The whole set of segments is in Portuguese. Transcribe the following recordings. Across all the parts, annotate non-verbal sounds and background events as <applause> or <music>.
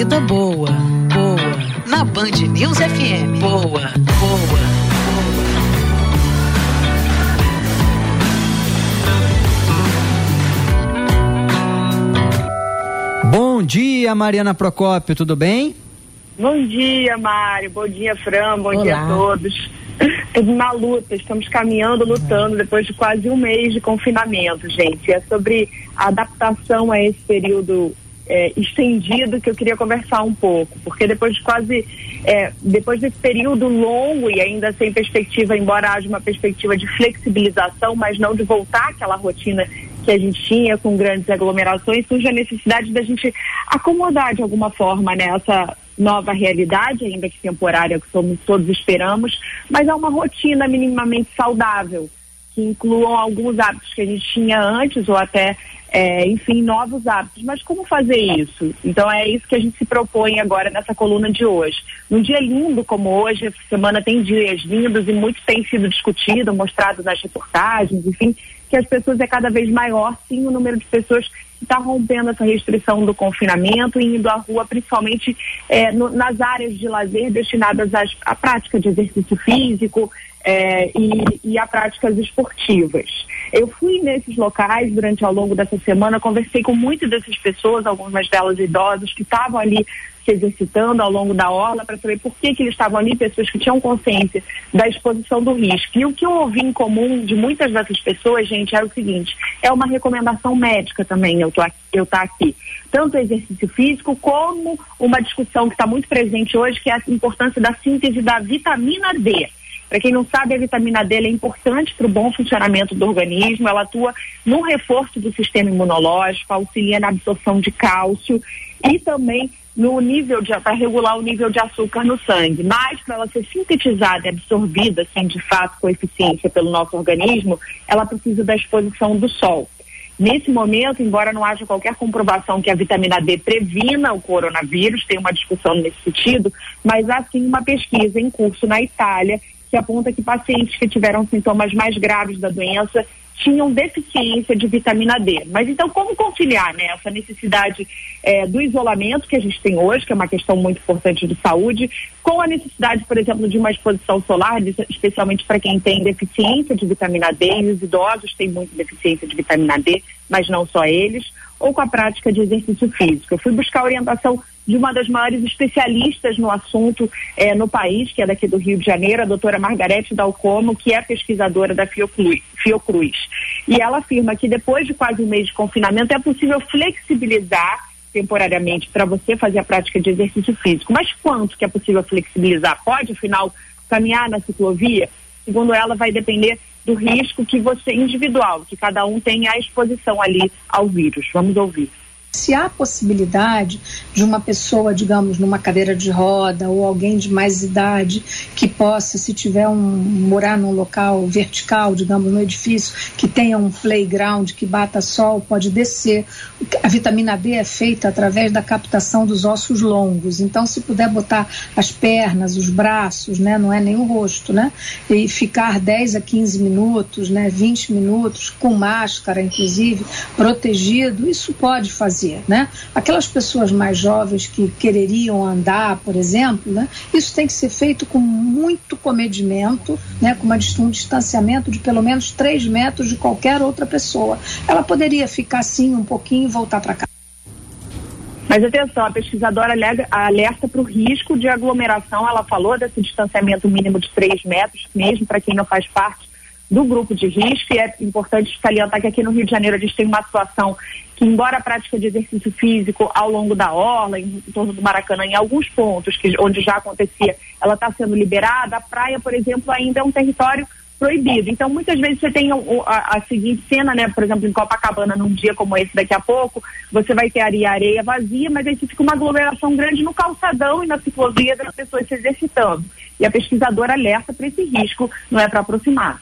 vida boa, boa. Na Band News FM. Boa, boa. Bom dia, Mariana Procópio, tudo bem? Bom dia, Mário. Bom dia, Fran. Bom Olá. dia a todos. Estamos na luta, estamos caminhando, lutando depois de quase um mês de confinamento, gente. É sobre a adaptação a esse período é, estendido que eu queria conversar um pouco, porque depois de quase, é, depois desse período longo e ainda sem perspectiva, embora haja uma perspectiva de flexibilização, mas não de voltar àquela rotina que a gente tinha com grandes aglomerações, surge a necessidade da gente acomodar de alguma forma nessa né, nova realidade, ainda que temporária, que somos, todos esperamos, mas é uma rotina minimamente saudável, que incluam alguns hábitos que a gente tinha antes ou até, é, enfim, novos hábitos. Mas como fazer isso? Então é isso que a gente se propõe agora nessa coluna de hoje. Num dia lindo como hoje, essa semana tem dias lindos e muito tem sido discutido, mostrado nas reportagens, enfim, que as pessoas é cada vez maior, sim, o número de pessoas está rompendo essa restrição do confinamento e indo à rua, principalmente é, no, nas áreas de lazer destinadas às, à prática de exercício físico é, e, e a práticas esportivas. Eu fui nesses locais durante ao longo dessa semana, conversei com muitas dessas pessoas, algumas delas idosas, que estavam ali se exercitando ao longo da orla para saber por que, que eles estavam ali, pessoas que tinham consciência da exposição do risco. E o que eu ouvi em comum de muitas dessas pessoas, gente, era o seguinte: é uma recomendação médica também, eu aqui, eu tá aqui. Tanto exercício físico como uma discussão que está muito presente hoje, que é a importância da síntese da vitamina D. Para quem não sabe, a vitamina D é importante para o bom funcionamento do organismo. Ela atua no reforço do sistema imunológico, auxilia na absorção de cálcio e também no nível de para regular o nível de açúcar no sangue. Mas para ela ser sintetizada e absorvida, assim, de fato, com eficiência pelo nosso organismo, ela precisa da exposição do sol. Nesse momento, embora não haja qualquer comprovação que a vitamina D previna o coronavírus, tem uma discussão nesse sentido, mas há sim uma pesquisa em curso na Itália que aponta que pacientes que tiveram sintomas mais graves da doença tinham deficiência de vitamina D. Mas então, como conciliar né, essa necessidade é, do isolamento que a gente tem hoje, que é uma questão muito importante de saúde, com a necessidade, por exemplo, de uma exposição solar, especialmente para quem tem deficiência de vitamina D, e os idosos têm muita deficiência de vitamina D, mas não só eles, ou com a prática de exercício físico. Eu fui buscar orientação de uma das maiores especialistas no assunto é, no país, que é daqui do Rio de Janeiro, a doutora Margarete Dalcomo, que é pesquisadora da Fiocruz, Fiocruz. E ela afirma que depois de quase um mês de confinamento é possível flexibilizar temporariamente para você fazer a prática de exercício físico. Mas quanto que é possível flexibilizar? Pode, afinal, caminhar na ciclovia? Segundo ela, vai depender do risco que você, individual, que cada um tem a exposição ali ao vírus. Vamos ouvir. Se há possibilidade de uma pessoa, digamos, numa cadeira de roda ou alguém de mais idade que possa, se tiver um morar num local vertical, digamos, no edifício que tenha um playground que bata sol, pode descer. A vitamina D é feita através da captação dos ossos longos. Então, se puder botar as pernas, os braços, né, não é nem o rosto, né, e ficar 10 a 15 minutos, né, 20 minutos com máscara, inclusive, protegido, isso pode fazer fazer, né? Aquelas pessoas mais jovens que quereriam andar, por exemplo, né? Isso tem que ser feito com muito comedimento, né? Com uma, um distanciamento de pelo menos 3 metros de qualquer outra pessoa. Ela poderia ficar assim um pouquinho e voltar para casa. Mas atenção, a pesquisadora alerta para o risco de aglomeração. Ela falou desse distanciamento mínimo de 3 metros, mesmo para quem não faz parte do grupo de risco. E é importante salientar que aqui no Rio de Janeiro a gente tem uma situação que, embora a prática de exercício físico ao longo da orla, em, em torno do Maracanã, em alguns pontos que, onde já acontecia, ela está sendo liberada, a praia, por exemplo, ainda é um território proibido. Então, muitas vezes você tem a, a, seguinte cena, né? Por exemplo, em Copacabana, num dia como esse daqui a pouco, você vai ter areia, areia vazia, mas aí fica uma aglomeração grande no calçadão e na ciclovia das pessoas se exercitando. E a pesquisadora alerta para esse risco, não é para aproximar.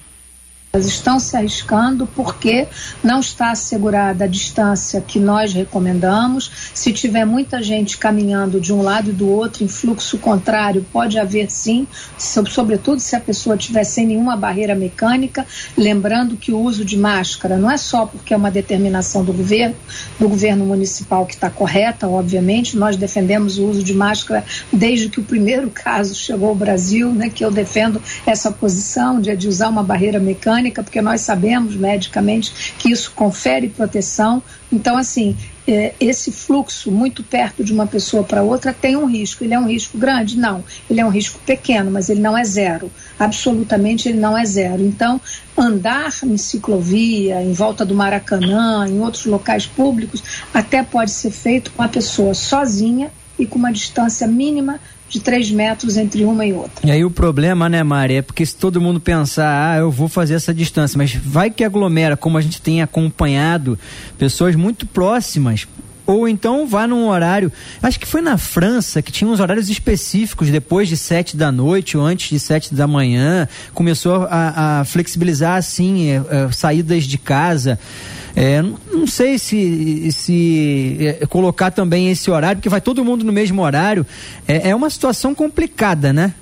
Estão se arriscando porque não está assegurada a distância que nós recomendamos. Se tiver muita gente caminhando de um lado e do outro em fluxo contrário, pode haver sim, sobretudo se a pessoa estiver sem nenhuma barreira mecânica. Lembrando que o uso de máscara não é só porque é uma determinação do governo, do governo municipal que está correta, obviamente. Nós defendemos o uso de máscara desde que o primeiro <laughs> caso chegou ao Brasil, né, que eu defendo essa posição de, de usar uma barreira mecânica, porque nós sabemos medicamente que isso confere proteção. Então, assim, é, esse fluxo muito perto de uma pessoa para outra tem um risco. Ele é um risco grande? Não. Ele é um risco pequeno, mas ele não é zero. Absolutamente ele não é zero. Então, andar em ciclovia, em volta do Maracanã, em outros locais públicos, até pode ser feito com a pessoa sozinha e com uma distância mínima de 3 metros entre uma e outra. E aí o problema, né, Mari, é porque se todo mundo pensar, ah, eu vou fazer essa distância, mas vai que aglomera, como a gente tem acompanhado pessoas muito próximas, ou então vá num horário. Acho que foi na França que tinha uns horários específicos depois de sete da noite ou antes de sete da manhã. Começou a, a flexibilizar assim é, é, saídas de casa. É, não sei se, se é, colocar também esse horário, porque vai todo mundo no mesmo horário. É, é uma situação complicada, né?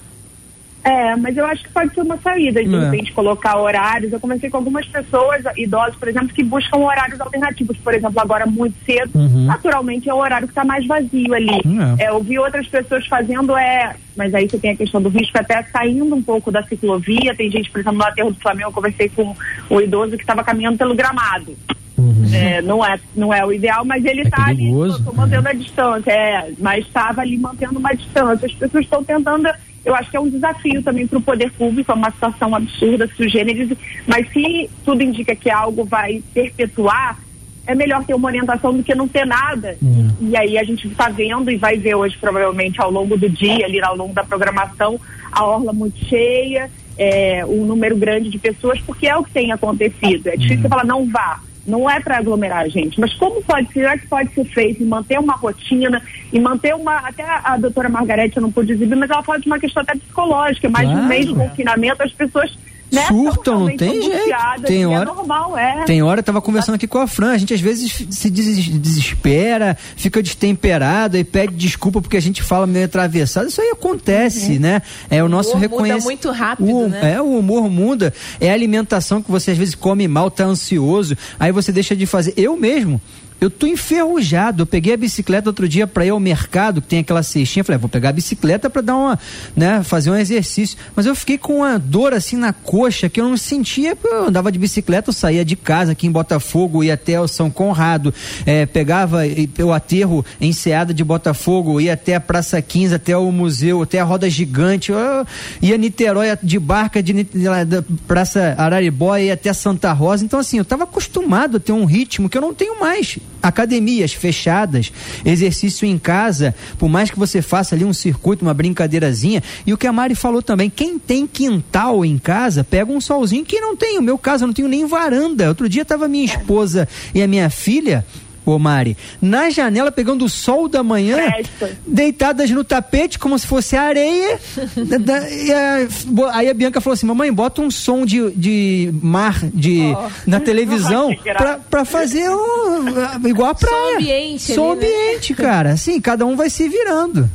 É, mas eu acho que pode ser uma saída de, de é. repente colocar horários. Eu comecei com algumas pessoas, idosos, por exemplo, que buscam horários alternativos. Por exemplo, agora muito cedo, uhum. naturalmente é o horário que está mais vazio ali. É. É, eu vi outras pessoas fazendo, é, mas aí você tem a questão do risco até saindo um pouco da ciclovia. Tem gente, por exemplo, no aterro do Flamengo, eu conversei com o idoso que estava caminhando pelo gramado. Uhum. É, não, é, não é o ideal, mas ele está é ali tô, tô mantendo a distância, é, mas estava ali mantendo uma distância. As pessoas estão tentando eu acho que é um desafio também para o poder público, é uma situação absurda, sugêneres, mas se tudo indica que algo vai perpetuar, é melhor ter uma orientação do que não ter nada. Uhum. E aí a gente está vendo e vai ver hoje, provavelmente, ao longo do dia, ali ao longo da programação, a orla muito cheia, é, um número grande de pessoas, porque é o que tem acontecido. É difícil uhum. falar, não vá não é para aglomerar a gente, mas como pode ser, é que pode ser feito e manter uma rotina e manter uma, até a doutora Margarete não pôde exibir, mas ela fala de uma questão até psicológica, mais claro. de um mês de confinamento, as pessoas né, surtam, não tem jeito. Tem é hora, é normal, é. Tem hora, eu tava conversando aqui com a Fran, a gente às vezes se desespera, fica destemperado e pede desculpa porque a gente fala meio atravessado. Isso aí acontece, uhum. né? É o, o nosso reconhecimento. muda muito rápido, o, né? É, o humor muda. É a alimentação que você às vezes come mal, tá ansioso, aí você deixa de fazer. Eu mesmo, eu tô enferrujado. Eu peguei a bicicleta outro dia para ir ao mercado, que tem aquela cestinha. Falei, ah, vou pegar a bicicleta para dar uma, né, fazer um exercício. Mas eu fiquei com uma dor assim na coxa que eu não sentia. Eu andava de bicicleta, eu saía de casa aqui em Botafogo, ia até o São Conrado, é, pegava o aterro em Seada de Botafogo, ia até a Praça 15, até o museu, até a Roda Gigante. Eu ia Niterói de barca de, de, da Praça Araribóia, ia até Santa Rosa. Então, assim, eu estava acostumado a ter um ritmo que eu não tenho mais academias fechadas, exercício em casa, por mais que você faça ali um circuito, uma brincadeirazinha. E o que a Mari falou também, quem tem quintal em casa, pega um solzinho que não tem. O meu caso, eu não tenho nem varanda. Outro dia tava minha esposa e a minha filha ô Mari, na janela pegando o sol da manhã, Presta. deitadas no tapete como se fosse areia. <laughs> a, aí a Bianca falou assim: mamãe, bota um som de, de mar de, oh. na televisão <laughs> pra, pra fazer um, igual a praia. Som ambiente. Som ali, né? ambiente, né? cara. Assim, cada um vai se virando.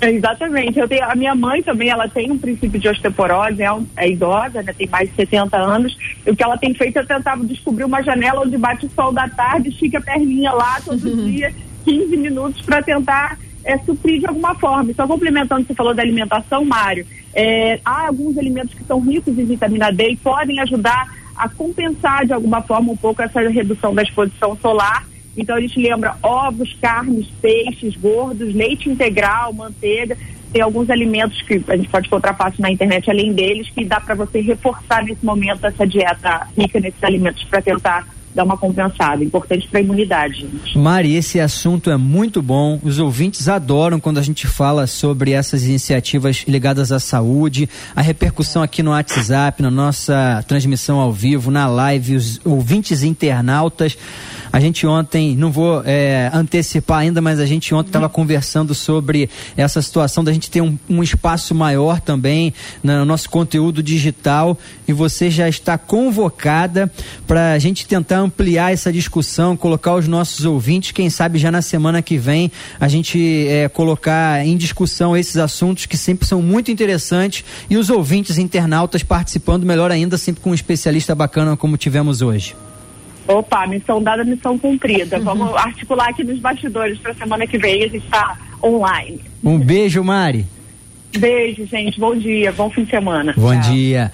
Exatamente. Eu tenho, a minha mãe também, ela tem um princípio de osteoporose, é, um, é idosa, né, tem mais de 70 anos. E o que ela tem feito é tentar descobrir uma janela onde bate o sol da tarde, estica a perninha lá todo uhum. dia, 15 minutos, para tentar é, suprir de alguma forma. Só complementando, você falou da alimentação, Mário, é, há alguns alimentos que são ricos em vitamina D e podem ajudar a compensar de alguma forma um pouco essa redução da exposição solar então a gente lembra ovos, carnes, peixes gordos, leite integral, manteiga. Tem alguns alimentos que a gente pode encontrar fácil na internet, além deles, que dá para você reforçar nesse momento essa dieta rica nesses alimentos para tentar dar uma compensada. Importante para a imunidade, gente. Mari, esse assunto é muito bom. Os ouvintes adoram quando a gente fala sobre essas iniciativas ligadas à saúde, a repercussão aqui no WhatsApp, na nossa transmissão ao vivo, na live, os ouvintes internautas. A gente ontem, não vou é, antecipar ainda, mas a gente ontem estava conversando sobre essa situação da gente ter um, um espaço maior também no nosso conteúdo digital e você já está convocada para a gente tentar ampliar essa discussão, colocar os nossos ouvintes, quem sabe já na semana que vem a gente é, colocar em discussão esses assuntos que sempre são muito interessantes e os ouvintes internautas participando melhor ainda, sempre com um especialista bacana como tivemos hoje. Opa, missão dada, missão cumprida. Uhum. Vamos <laughs> articular aqui nos bastidores para semana que vem a gente está online. Um beijo, Mari. Beijo, gente. Bom dia. Bom fim de semana. Bom Tchau. dia.